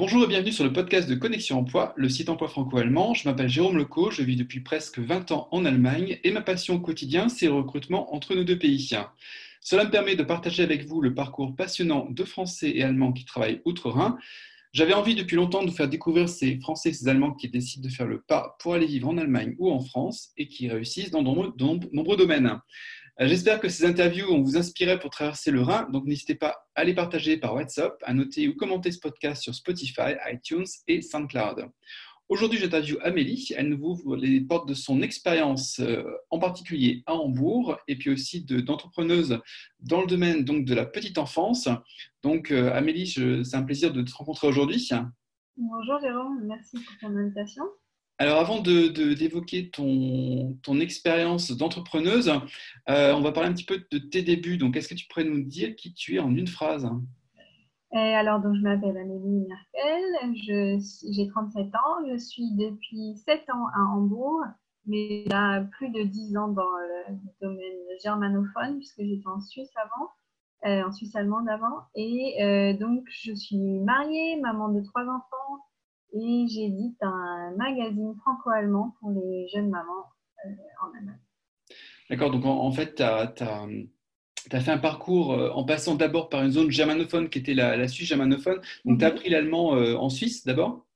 Bonjour et bienvenue sur le podcast de Connexion Emploi, le site emploi franco-allemand. Je m'appelle Jérôme Leco, je vis depuis presque 20 ans en Allemagne et ma passion au quotidien, c'est le recrutement entre nos deux pays. Cela me permet de partager avec vous le parcours passionnant de Français et Allemands qui travaillent outre-Rhin. J'avais envie depuis longtemps de vous faire découvrir ces Français et ces Allemands qui décident de faire le pas pour aller vivre en Allemagne ou en France et qui réussissent dans de nombreux domaines. Euh, j'espère que ces interviews vont vous inspirer pour traverser le Rhin, donc n'hésitez pas à les partager par WhatsApp, à noter ou commenter ce podcast sur Spotify, iTunes et SoundCloud. Aujourd'hui, j'interviewe Amélie. Elle nous ouvre les portes de son expérience, euh, en particulier à Hambourg, et puis aussi d'entrepreneuse dans le domaine donc, de la petite enfance. Donc, euh, Amélie, c'est un plaisir de te rencontrer aujourd'hui. Bonjour Jérôme, merci pour ton invitation. Alors, avant d'évoquer de, ton, ton, expérience d'entrepreneuse, euh, on va parler un petit peu de tes débuts. Donc, est-ce que tu pourrais nous dire qui tu es en une phrase? Alors, donc, je m'appelle Amélie Merkel, j'ai 37 ans, je suis depuis 7 ans à Hambourg, mais a plus de 10 ans dans le domaine germanophone, puisque j'étais en Suisse avant, euh, en Suisse allemande avant. Et euh, donc, je suis mariée, maman de trois enfants, et j'édite un magazine franco-allemand pour les jeunes mamans euh, en Allemagne. D'accord, donc en, fait, tu as, fait un parcours euh, en passant d'abord par une zone germanophone qui était la, Suisse germanophone. Donc, tu as mhm. appris l'allemand euh, en Suisse d'abord?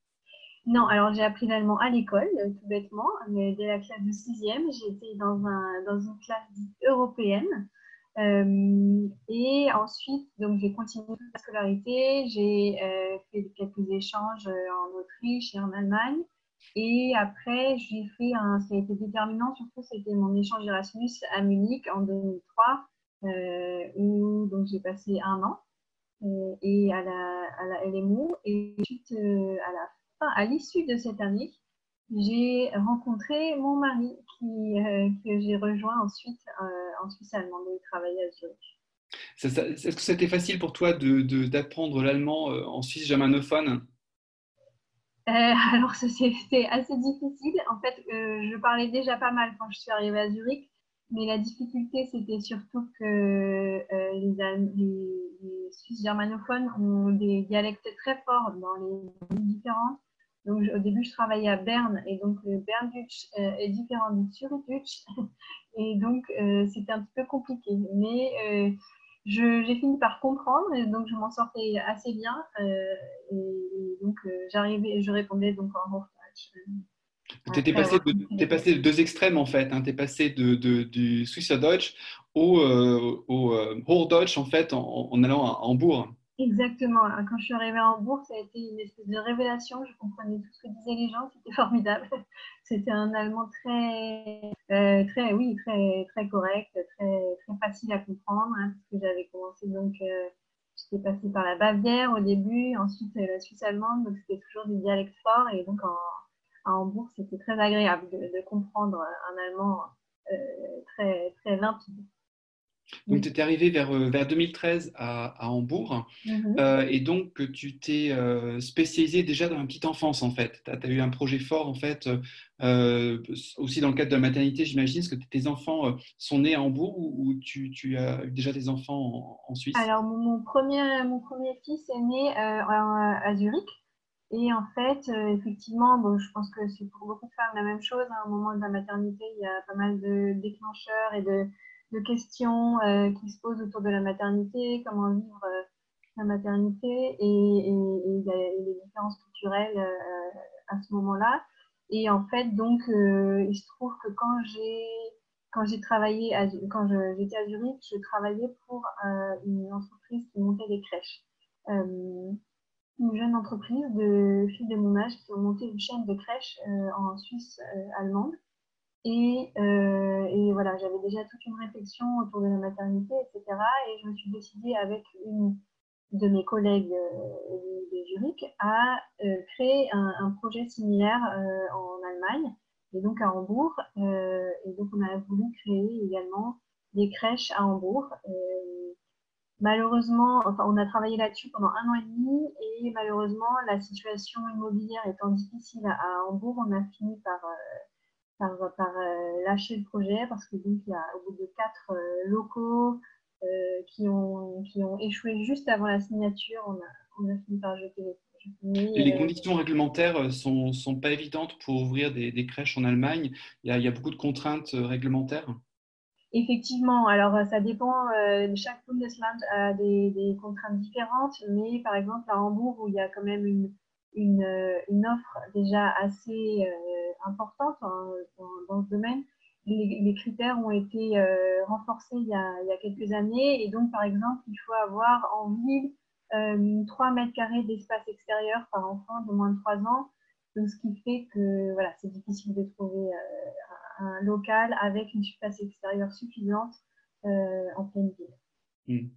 Non, alors j'ai appris l'allemand à l'école, tout bêtement, mais dès la classe de sixième, j'étais dans, un, dans une classe européenne. Euh, et ensuite, donc j'ai continué ma scolarité, j'ai euh, fait quelques échanges euh, en Autriche et en Allemagne. Et après, j'ai fait un, ça a été déterminant, surtout c'était mon échange Erasmus à Munich en 2003, où donc j'ai passé un an et à la, à la LMU. Et ensuite, à la fin, à l'issue de cette année, j'ai rencontré mon mari qui, euh, que j'ai rejoint ensuite euh, en Suisse allemande et travaillé à Zurich. Est-ce que c'était facile pour toi d'apprendre de, l'allemand euh, en Suisse germanophone? Alors, c'était assez difficile. En fait, je parlais déjà pas mal quand je suis arrivée à Zurich, mais la difficulté, c'était surtout que les, les, Suisses germanophones ont des dialectes très forts dans les différences. Donc, au début, je travaillais à Berne et donc le Berndeutsch euh, est différent du Zurichdeutsch. Et donc, euh, c'était un petit peu compliqué. Mais euh, j'ai fini par comprendre et donc je m'en sortais assez bien. et, donc, j'arrivais, je répondais donc en Hochdeutsch. Tu es passé, de, passé de deux extrêmes en fait. Hein. Tu es passé de, du Schweizerdeutsch au, au Hochdeutsch en fait en, en allant à Hambourg. Exactement. Quand je suis arrivée à Hambourg, ça a été une espèce de révélation. Je comprenais tout ce que disaient les gens. C'était formidable. C'était un allemand très, euh, très, oui, très, très correct, très, très facile à comprendre. Hein, parce que j'avais commencé donc, euh, j'étais passée par la Bavière au début, ensuite euh, la Suisse allemande. Donc c'était toujours des dialectes forts. Et donc à Hambourg, c'était très agréable de, comprendre un allemand très, très limpide. Donc, tu étais arrivé vers, euh, vers 2013 à, Hambourg mhm. euh, et donc tu t'es euh, spécialisé déjà dans la petite enfance en fait. Tu as, eu un projet fort en fait, aussi dans le cadre de la maternité, j'imagine. Est-ce que tes enfants sont nés à Hambourg ou, tu, tu, as eu déjà des enfants en, Suisse? Alors, mon, premier, mon premier fils est né à Zurich. Et en fait, effectivement, bon, je pense que c'est pour beaucoup de femmes la même chose. Hein. Au moment de la maternité, il y a pas mal de déclencheurs et de de questions euh, qui se posent autour de la maternité, comment vivre euh, la maternité et, les différences culturelles euh, à ce moment-là. Et en fait, donc, il se trouve que quand j'ai quand j'ai travaillé, quand j'étais à Zurich, je travaillais pour une entreprise qui montait des crèches. une jeune entreprise de filles de mon âge qui ont monté une chaîne de crèches en Suisse allemande. Et, euh, et, voilà, j'avais déjà toute une réflexion autour de la maternité, etc. Et je me suis décidée avec une de mes collègues euh, de Zurich à euh, créer un, projet similaire en Allemagne, et donc à Hambourg. Et donc on a voulu créer également des crèches à Hambourg. malheureusement, enfin on a travaillé là-dessus pendant un an et demi, et malheureusement la situation immobilière étant difficile à Hambourg, on a fini par par, par euh, lâcher le projet parce que donc il y a au bout de quatre euh, locaux euh, qui, ont, qui ont échoué juste avant la signature, on a, on a fini par jeter le projet. les conditions réglementaires sont, sont pas évidentes pour ouvrir des, crèches en Allemagne. Il y, a, il y, a, beaucoup de contraintes réglementaires. Effectivement, alors ça dépend, chaque Bundesland a des, des, contraintes différentes, mais par exemple à Hambourg, où il y a quand même une, une, offre déjà assez importante hein, dans, ce domaine, les, critères ont été euh, renforcés il y, a, quelques années. Et donc, par exemple, il faut avoir en ville euh, 3 mètres carrés d'espace extérieur par enfant de moins de 3 ans. Donc, ce qui fait que voilà, c'est difficile de trouver euh, un local avec une surface extérieure suffisante euh, en pleine ville. Mmh.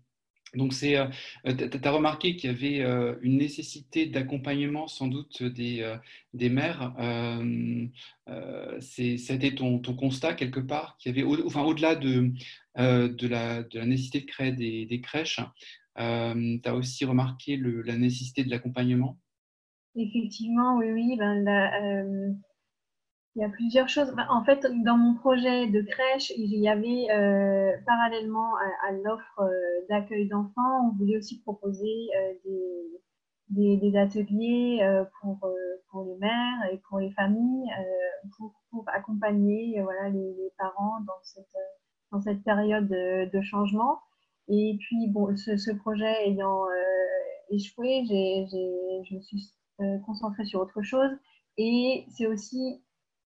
Donc, tu as remarqué qu'il y avait une nécessité d'accompagnement sans doute des, des mères. C'était ton, ton, constat quelque part, qu'il y avait, enfin, au-delà de, de, la, de, la, nécessité de créer des, des crèches, tu as aussi remarqué la nécessité de l'accompagnement? Effectivement, oui, oui. Ben, il y a plusieurs choses. Bah, en fait, dans mon projet de crèche, il y avait euh, parallèlement à, l'offre euh, d'accueil d'enfants, on voulait aussi proposer euh, des, des, ateliers pour, pour les mères et pour les familles, pour, pour, accompagner voilà, les, parents dans cette, dans cette période de, changement. Et puis, bon, ce, projet ayant échoué, je me suis concentrée sur autre chose. Et c'est aussi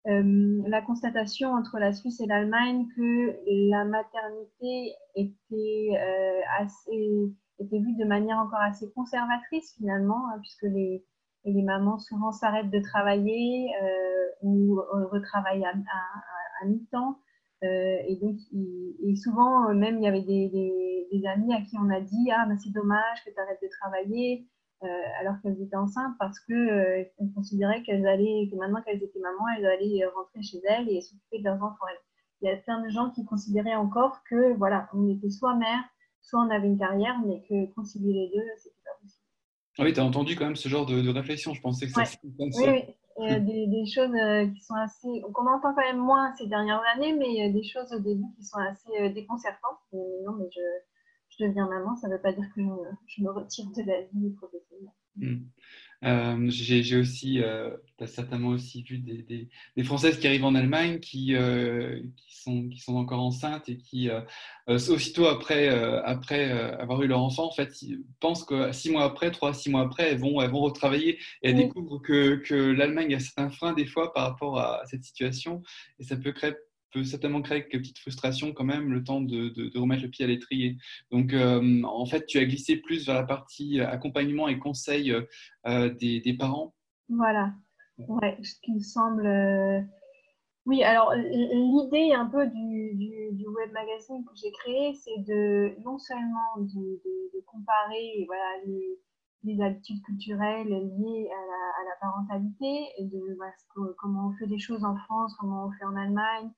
euh, la constatation entre la Suisse et l'Allemagne que la maternité était, euh, assez, était vue de manière encore assez conservatrice finalement, hein, puisque les, les mamans souvent s'arrêtent de travailler euh, ou retravaillent à, mi-temps. et donc, et souvent, même, il y avait des, amis à qui on a dit Ah, c'est dommage que tu arrêtes de travailler. Euh, alors qu'elles étaient enceintes parce que euh, considéraient qu'elles allaient, que maintenant qu'elles étaient mamans, elles allaient rentrer chez elles et s'occuper de leurs enfants. Il y a plein de gens qui considéraient encore que voilà, on était soit mère, soit on avait une carrière, mais que concilier les deux, c'était pas possible. Ah oui, tu as entendu quand même ce genre de, réflexion. Je pensais que ça. Oui, oui. Euh, des, des, choses qui sont assez. qu'on entend quand même moins ces dernières années, mais des choses au début qui sont assez déconcertantes. non, mais je, je deviens maman, ça ne veut pas dire que je, me retire de la vie professionnelle. Hmm. Euh, j'ai aussi, euh, tu as certainement aussi vu des, des, des, Françaises qui arrivent en Allemagne qui, euh, qui, sont, qui sont encore enceintes et qui, aussitôt après, après avoir eu leur enfant, en fait, pensent que six mois après, trois, six mois après, elles vont, elles vont retravailler et elles découvrent que, que l'Allemagne a certains freins des fois par rapport à cette situation et ça peut créer peut certainement créer quelques petites frustrations quand même, le temps de, remettre le pied à l'étrier. Donc, euh, en fait, tu as glissé plus vers la partie accompagnement et conseil euh, des, parents. Voilà, ce qui me semble. Euh, oui, alors l'idée un peu du, web magazine que j'ai créé, c'est de non seulement de, comparer voilà, les, habitudes culturelles liées à la, parentalité, de comment on fait des choses en France, comment on fait en Allemagne,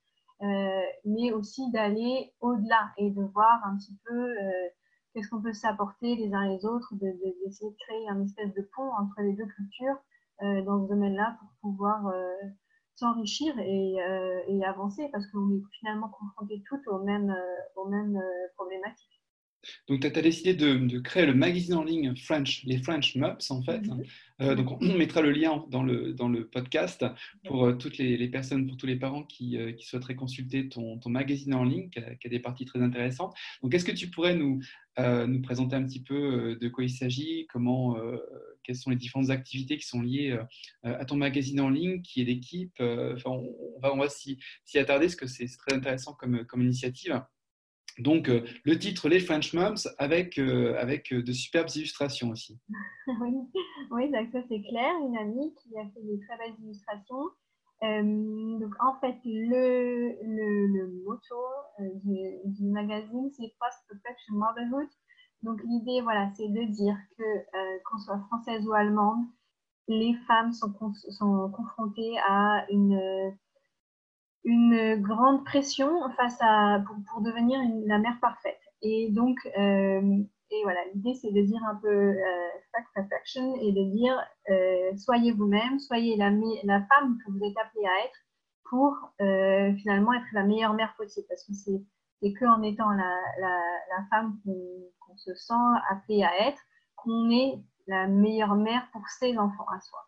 euh, mais aussi d'aller au-delà et de voir un petit peu euh, qu'est-ce qu'on peut s'apporter les uns les autres, d'essayer de, créer un espèce de pont entre les deux cultures euh, dans ce domaine-là pour pouvoir s'enrichir et, et, avancer parce qu'on est finalement confrontés toutes aux mêmes, aux mêmes problématiques. Donc, tu as, décidé de, créer le magazine en ligne French, les French Mups, en fait. Mhm. Euh, donc, on mettra le lien dans le, dans le podcast pour euh, toutes les, personnes, pour tous les parents qui, euh, qui souhaiteraient consulter ton, ton, magazine en ligne, qui a, des parties très intéressantes. Donc, est-ce que tu pourrais nous, nous présenter un petit peu de quoi il s'agit, comment, quelles sont les différentes activités qui sont liées à ton magazine en ligne, qui est l'équipe enfin, on, va, on va s'y attarder, parce que c'est très intéressant comme, comme initiative. Donc, euh, le titre Les French Moms avec, euh, avec euh, de superbes illustrations aussi. oui, ça c'est Claire, une amie qui a fait des très belles illustrations. donc, en fait, le, le, le motto du, magazine, c'est Post-Perfection Motherhood. Donc, l'idée, voilà, c'est de dire que, qu'on soit française ou allemande, les femmes sont, sont confrontées à une une grande pression face à, pour, devenir la mère parfaite. Et donc, euh, et voilà, l'idée c'est de dire un peu euh, fact perfection et de dire euh, soyez vous-même, soyez la, la, femme que vous êtes appelée à être pour finalement être la meilleure mère possible. Parce que c'est c'est qu'en étant la, la, la femme qu'on se sent appelée à être qu'on est la meilleure mère pour ses enfants à soi.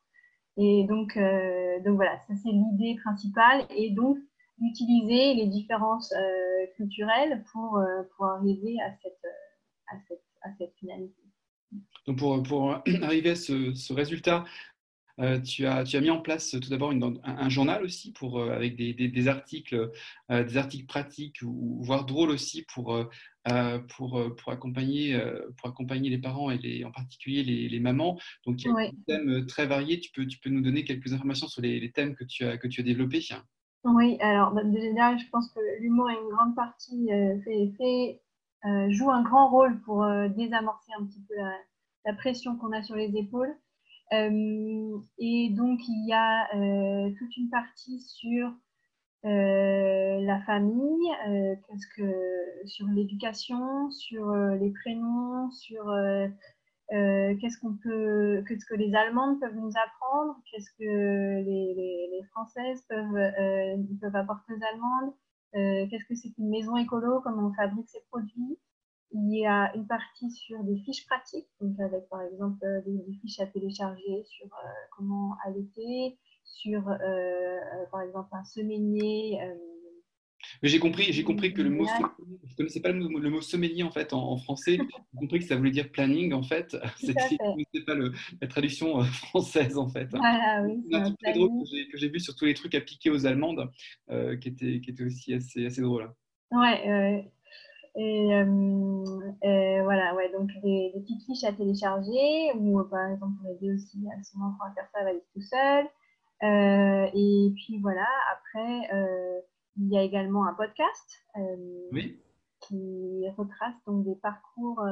Et donc, donc voilà, ça c'est l'idée principale. Et donc, d'utiliser les différences culturelles pour, pour arriver à cette, à cette, finalité. Donc pour, pour arriver à ce, résultat, euh, tu, as, tu as mis en place tout d'abord un, journal aussi pour, euh, avec des, des, articles, euh, des articles pratiques ou, voire drôles aussi pour, pour, pour, accompagner, pour accompagner les parents et les, en particulier les, les mamans. Donc il y a des thèmes très variés. Tu peux, tu peux nous donner quelques informations sur les, les thèmes que tu as, que tu as développés Oui, alors bah, déjà, je pense que l'humour est une grande partie, fait, fait joue un grand rôle pour désamorcer un petit peu la, la pression qu'on a sur les épaules. Euh, et donc, il y a euh, toute une partie sur euh, la famille, qu'est-ce que, sur l'éducation, sur les prénoms, sur qu'est-ce que les Allemandes peuvent nous apprendre, qu'est-ce que les, Françaises peuvent, peuvent apporter aux Allemandes, qu'est-ce que c'est qu'une maison écolo, comment on fabrique ses produits. Il y a une partie sur des fiches pratiques, avec par exemple euh, des, fiches à télécharger sur euh, comment allaiter, sur euh, par exemple un semainier. Mais j'ai compris, j'ai compris que le mot, je connaissais pas le mot, le mot en fait en, français. J'ai compris que ça voulait dire planning en fait. C'était pas le, la traduction française en fait. Voilà, oui. C'est un truc très drôle que j'ai vu sur tous les trucs appliqués aux Allemandes, qui était qui était aussi assez assez drôle. Ouais, et, euh, voilà, ouais, donc des, petites fiches à télécharger, ou par exemple pour aider aussi à son enfant à faire ça, va aller tout seul. Euh, et puis voilà, après, euh, il y a également un podcast qui retrace donc des parcours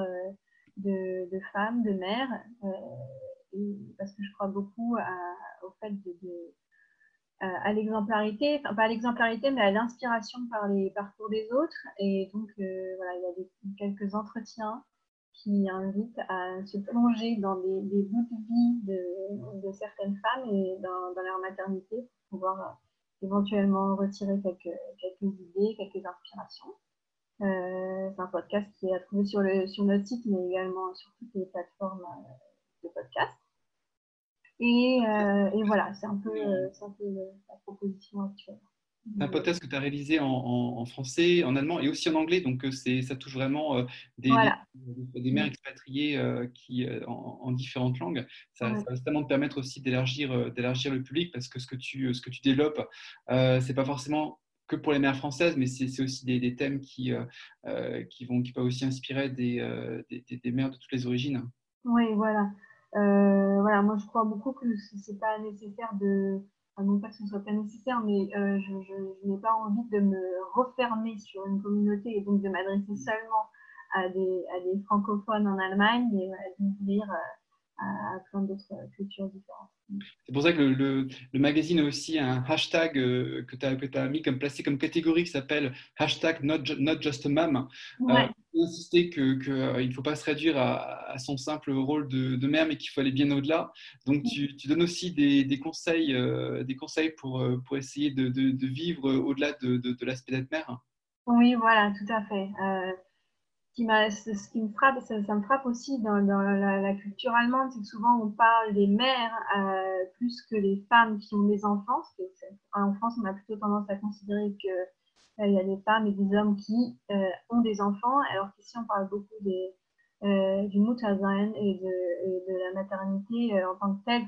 de, de, femmes, de mères, parce que je crois beaucoup au fait de, de euh, à l'exemplarité, enfin pas à l'exemplarité, mais à l'inspiration par les parcours des autres. Et donc, euh, voilà, il y a des, quelques entretiens qui invitent à se plonger dans des, bouts de vie de, certaines femmes et dans, leur maternité pour pouvoir euh, éventuellement retirer quelques, quelques idées, quelques inspirations. c'est un podcast qui est à trouver sur, le, sur notre site, mais également sur toutes les plateformes de podcast. Euh, et, voilà, c'est un peu, euh, un peu la proposition actuelle. C'est un podcast que tu as réalisé en, français, en allemand et aussi en anglais, donc euh, ça touche vraiment des, des, mères expatriées qui, en, différentes langues. Ça, va vraiment te permettre aussi d'élargir, le public parce que ce que tu, ce que tu développes, euh, c'est pas forcément que pour les mères françaises, mais c'est aussi des, thèmes qui, qui, vont, qui peuvent aussi inspirer des, des, mères de toutes les origines. Oui, voilà. Euh, voilà, moi je crois beaucoup que c'est pas nécessaire de, non pas que ce soit pas nécessaire, mais euh, je, je, n'ai pas envie de me refermer sur une communauté et donc de m'adresser seulement à des, à des francophones en Allemagne, mais d'ouvrir euh, à, plein d'autres cultures différentes. C'est pour ça que le, le, magazine a aussi un hashtag que tu as, as, mis comme placé comme catégorie qui s'appelle hashtag not, not just a mom. Ouais insister qu'il que, euh, ne faut pas se réduire à, son simple rôle de, mère, mais qu'il faut aller bien au-delà. Donc, tu, tu, donnes aussi des, des conseils, euh, des conseils pour, euh, pour essayer de, de, vivre au-delà de, de l'aspect d'être mère. Oui, voilà, tout à fait. Ce, qui ce qui me frappe, ça, me frappe aussi dans, dans la, culture allemande, c'est que souvent on parle des mères plus que les femmes qui ont des enfants. en France, on a plutôt tendance à considérer que euh, il y a des femmes et des hommes qui euh, ont des enfants, alors qu'ici on parle beaucoup des, euh, du Muttersein et de, de, la maternité en tant que telle,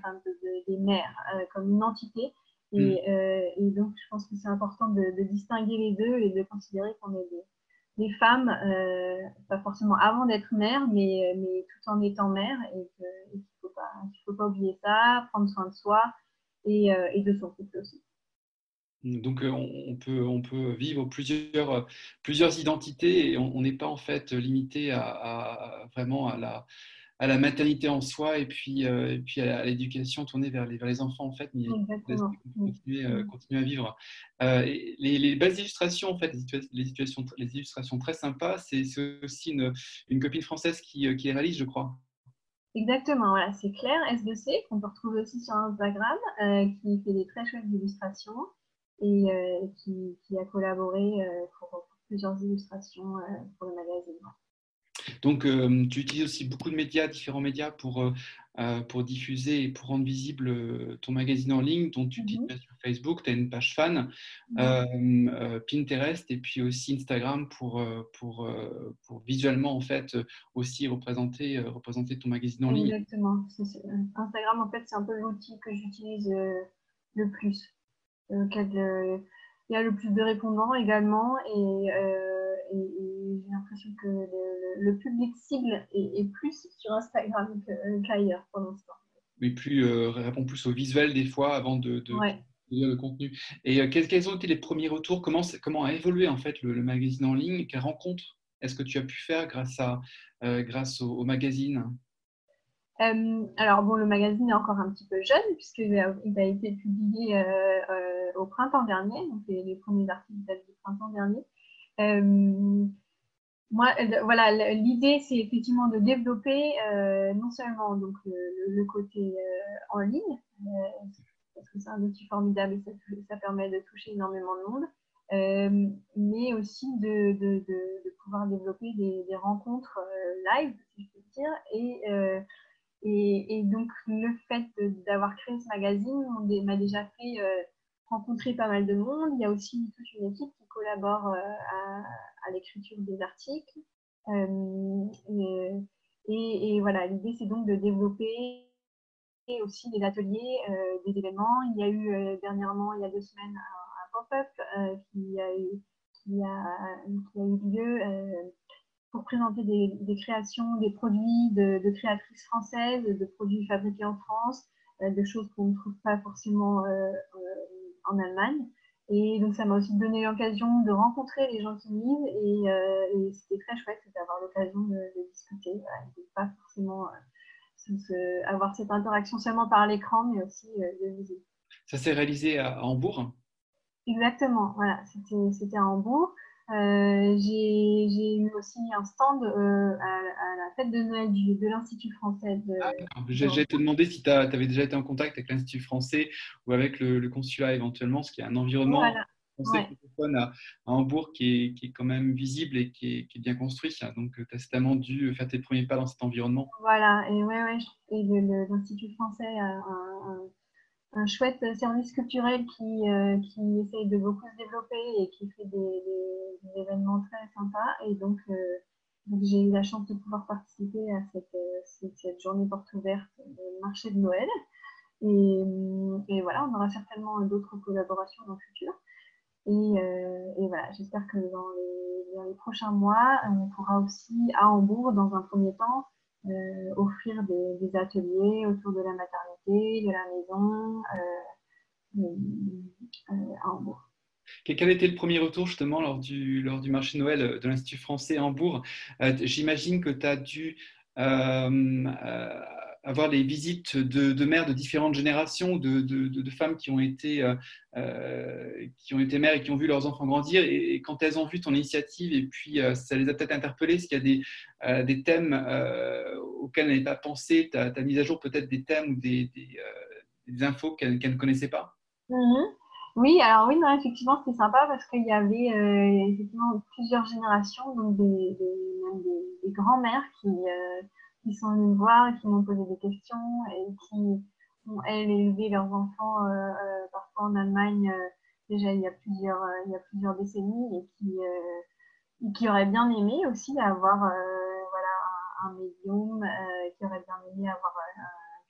des mères, comme une entité. Et, mm. et, donc, je pense que c'est important de, distinguer les deux et de considérer qu'on est des, des femmes, pas forcément avant d'être mère, mais, mais tout en étant mère, et qu'il ne faut, pas, oublier ça, prendre soin de soi et, et de son couple aussi. Donc, euh, on peut, vivre plusieurs, identités et on n'est pas en fait limité à, vraiment à la, à la maternité en soi et puis, euh, et puis à l'éducation tournée vers les, vers les enfants en fait, mais continuer, euh, continuer, à vivre. les, les, belles illustrations en fait, les, situations, les illustrations très sympas, c'est aussi une, une, copine française qui, qui les réalise, je crois. Exactement, voilà, c'est Claire S2C qu'on peut retrouver aussi sur Instagram, qui fait des très chouettes illustrations et euh, qui, a collaboré euh, pour, plusieurs illustrations euh, pour le magazine. Donc, tu utilises aussi beaucoup de médias, différents médias pour pour diffuser et pour rendre visible ton magazine en ligne, dont tu dis mhm. sur Facebook, tu as une page fan, mhm. Pinterest et puis aussi Instagram pour, pour, pour visuellement en fait aussi représenter, représenter ton magazine en ligne. Exactement. Instagram en fait c'est un peu l'outil que j'utilise le plus. il y a le plus de répondants également et et, j'ai l'impression que le, public cible est, plus sur Instagram qu'ailleurs pour l'instant. Mais plus euh, répond plus au visuel des fois avant de, de, lire le contenu. Et euh, quels, ont été les premiers retours? Comment, comment a évolué en fait le, magazine en ligne? Quelles rencontres est-ce que tu as pu faire grâce, à, euh, grâce au, magazine? Alors bon, le magazine est encore un petit peu jeune puisqu'il a, il a été publié au printemps dernier, donc les, les premiers articles datent du printemps dernier. Euh, moi, voilà, l'idée, c'est effectivement de développer euh, non seulement donc, le, côté euh, en ligne, parce que c'est un outil formidable et ça, permet de toucher énormément de monde, mais aussi de, pouvoir développer des, rencontres live, si je peux dire. Et, et, et, donc, le fait d'avoir créé ce magazine m'a déjà fait rencontrer pas mal de monde. Il y a aussi toute une équipe qui collabore euh, à, l'écriture des articles. Euh, et, voilà, l'idée c'est donc de développer aussi des ateliers, euh, des événements. Il y a eu dernièrement, il y a deux semaines, un, pop-up qui, a eu, lieu pour présenter des, créations, des produits de, créatrices françaises, de produits fabriqués en France, de choses qu'on ne trouve pas forcément en Allemagne. Et donc, ça m'a aussi donné l'occasion de rencontrer les gens qui lisent et, euh, c'était très chouette d'avoir l'occasion de, discuter, de pas forcément euh, avoir cette interaction seulement par l'écran, mais aussi euh, de viser. Ça s'est réalisé à, Hambourg Exactement, voilà, c'était à Hambourg. Euh, j'ai eu aussi un stand euh, à, la fête de Noël de l'Institut français. Ah, j'ai te demandé si tu avais déjà été en contact avec l'Institut français ou avec le, consulat éventuellement, ce qui est un environnement français à, Hambourg qui est, qui est, quand même visible et qui est, qui est bien construit. Donc, tu as certainement dû faire tes premiers pas dans cet environnement. Voilà, et ouais, ouais, et l'Institut français a un un chouette service culturel qui, euh, qui essaye de beaucoup se développer et qui fait des, événements très sympas. Et donc, euh, donc j'ai eu la chance de pouvoir participer à cette, euh, cette, journée porte ouverte du marché de Noël. Et, voilà, on aura certainement d'autres collaborations dans le futur. Et, et voilà, j'espère que dans les, dans les prochains mois, on pourra aussi à Hambourg, dans un premier temps, euh, offrir des, ateliers autour de la maternité, de la maison euh, euh, à Hambourg. Quel était le premier retour justement lors du, lors du marché Noël de l'Institut français à Hambourg J'imagine que tu as dû avoir les visites de, mères de différentes générations, de, femmes qui ont, été, euh, euh, qui ont été mères et qui ont vu leurs enfants grandir. Et, quand elles ont vu ton initiative, et puis euh, ça les a peut-être interpellées, est-ce qu'il y a des, des thèmes auxquels elles n'avaient pas pensé Tu as, mis à jour peut-être des thèmes ou des, des, infos qu'elles ne connaissaient pas? Mm-hmm. Oui, alors oui, effectivement, c'était sympa parce qu'il y avait effectivement plusieurs générations, donc des, des, grands-mères qui, qui sont venus me voir et qui m'ont posé des questions et qui ont, elles, élevé leurs enfants euh, euh, parfois en Allemagne euh, déjà il y a plusieurs, il y a plusieurs décennies et qui, qui auraient bien aimé aussi avoir voilà, un, médium, qui auraient bien aimé avoir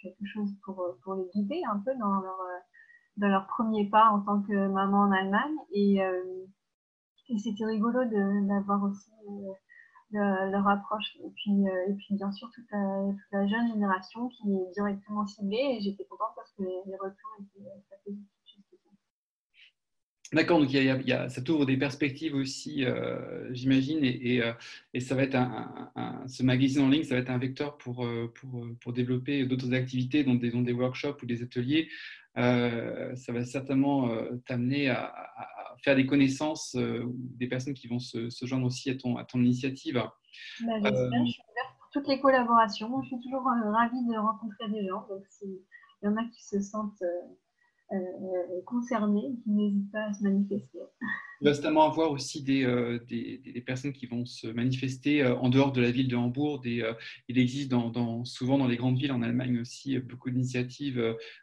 quelque chose pour, pour les guider un peu dans leur, dans leur premier pas en tant que maman en Allemagne. Et, et c'était rigolo d'avoir aussi leur approche. Et puis, euh, et puis bien sûr, toute la, jeune génération qui est directement ciblée. Et j'étais contente parce que les, retours étaient très positifs. D'accord, donc il y a, ça t'ouvre des perspectives aussi, euh, j'imagine, et, et, euh, ça va être un, ce magazine en ligne, ça va être un vecteur pour, pour, pour développer d'autres activités, dont des, dont des workshops ou des ateliers. ça va certainement t'amener à, faire des connaissances euh, des personnes qui vont se, joindre aussi à ton, à ton initiative. Bah, euh, je suis ouverte pour toutes les collaborations. Je suis toujours euh, ravie de rencontrer des gens. Donc, s'il y en a qui se sentent concernés, qui n'hésitent pas à se manifester. Il va notamment avoir aussi des, des, des, personnes qui vont se manifester en dehors de la ville de Hambourg. Des, il existe dans, souvent dans les grandes villes en Allemagne aussi beaucoup d'initiatives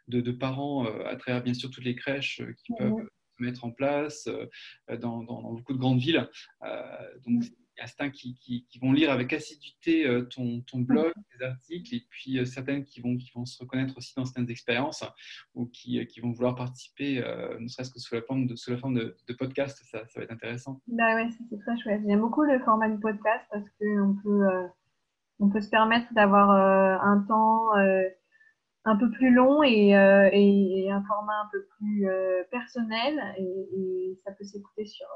de, de, parents à travers bien sûr toutes les crèches qui peuvent mettre en place dans, dans, beaucoup de grandes villes. donc, il y a certains qui, qui, vont lire avec assiduité euh, ton, ton blog, tes articles, et puis euh, certaines qui vont, qui vont se reconnaître aussi dans certaines expériences ou qui, euh, qui vont vouloir participer, ne serait-ce que sous la forme de, sous la forme de, podcast. Ça, ça, va être intéressant. Bah ouais, c'est très chouette. J'aime beaucoup le format du podcast parce qu'on peut, on peut se permettre d'avoir un temps un peu plus long et, et, un format un peu plus personnel et, ça peut s'écouter sur,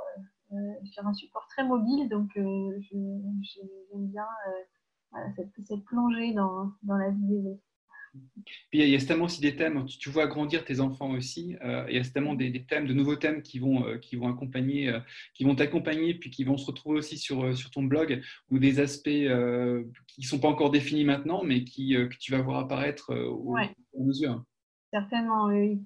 euh, sur un support très mobile, donc euh, j'aime bien euh, cette, cette, plongée dans, dans la vie des autres. Puis il y a certainement aussi des thèmes, tu, vois grandir tes enfants aussi, il y a certainement des, des, thèmes, de nouveaux thèmes qui vont, qui vont accompagner, qui vont t'accompagner, puis qui vont se retrouver aussi sur, sur ton blog, ou des aspects qui ne sont pas encore définis maintenant, mais qui, que tu vas voir apparaître au, fur et à mesure. Certainement, oui.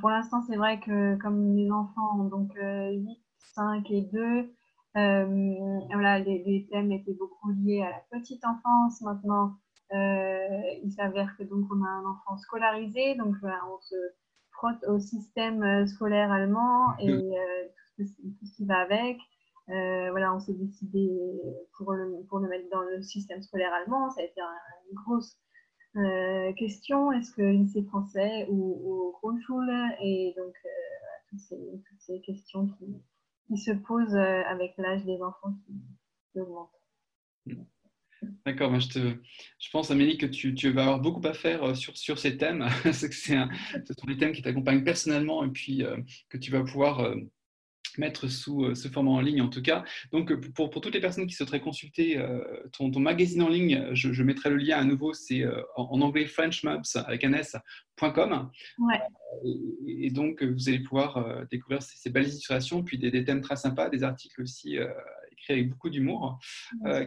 Pour l'instant, c'est vrai que comme les enfants ont donc 8 5 et 2. Euh, voilà, les, thèmes étaient beaucoup liés à la petite enfance. Maintenant, euh, il s'avère que donc on a un enfant scolarisé, donc on se frotte au système euh, scolaire allemand et tout, ce, qui va avec. voilà, on s'est décidé pour le, pour le mettre dans le système scolaire allemand. Ça a été une grosse question. Est-ce que lycée français ou, ou Grundschule? Et donc, toutes, ces, toutes, ces, questions qui, qui se pose euh, avec l'âge des enfants qui, augmente. D'accord, je, te, je pense, Amélie, que tu, tu, vas avoir beaucoup à faire euh, sur, sur ces thèmes. c'est que c'est ce sont des thèmes qui t'accompagnent personnellement et puis euh, que tu vas pouvoir mettre sous euh, ce format en ligne en tout cas. Donc euh, pour, pour toutes les personnes qui souhaiteraient consulter euh, ton, ton, magazine en ligne, je, mettrai le lien à nouveau, c'est en, anglais frenchmaps avec un s.com. Ouais. Et, donc vous allez pouvoir découvrir ces, belles illustrations, puis des, thèmes très sympas, des articles aussi avec beaucoup d'humour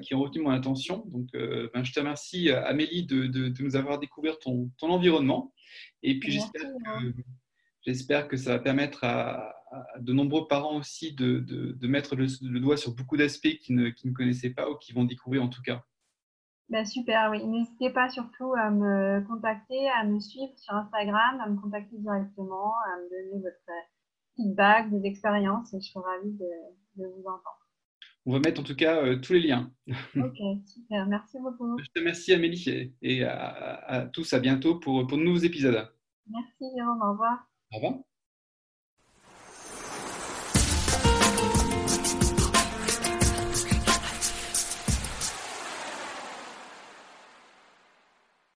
qui ont retenu mon attention. Donc ben, je te remercie Amélie de, de, nous avoir découvert ton, ton environnement. Et puis j'espère que J'espère que ça va permettre à, de nombreux parents aussi de, de, mettre le, doigt sur beaucoup d'aspects qu'ils ne, ne, connaissaient pas ou qui vont découvrir en tout cas. Bah super, oui. N'hésitez pas surtout à me contacter, à me suivre sur Instagram, à me contacter directement, à me donner votre feedback, des expériences et je serai ravie de, vous entendre. On va mettre en tout cas euh, tous les liens. Ok, super. Merci beaucoup. Je te remercie Amélie et à, tous à bientôt pour, pour de nouveaux épisodes. Merci Jérôme, au revoir. Au revoir.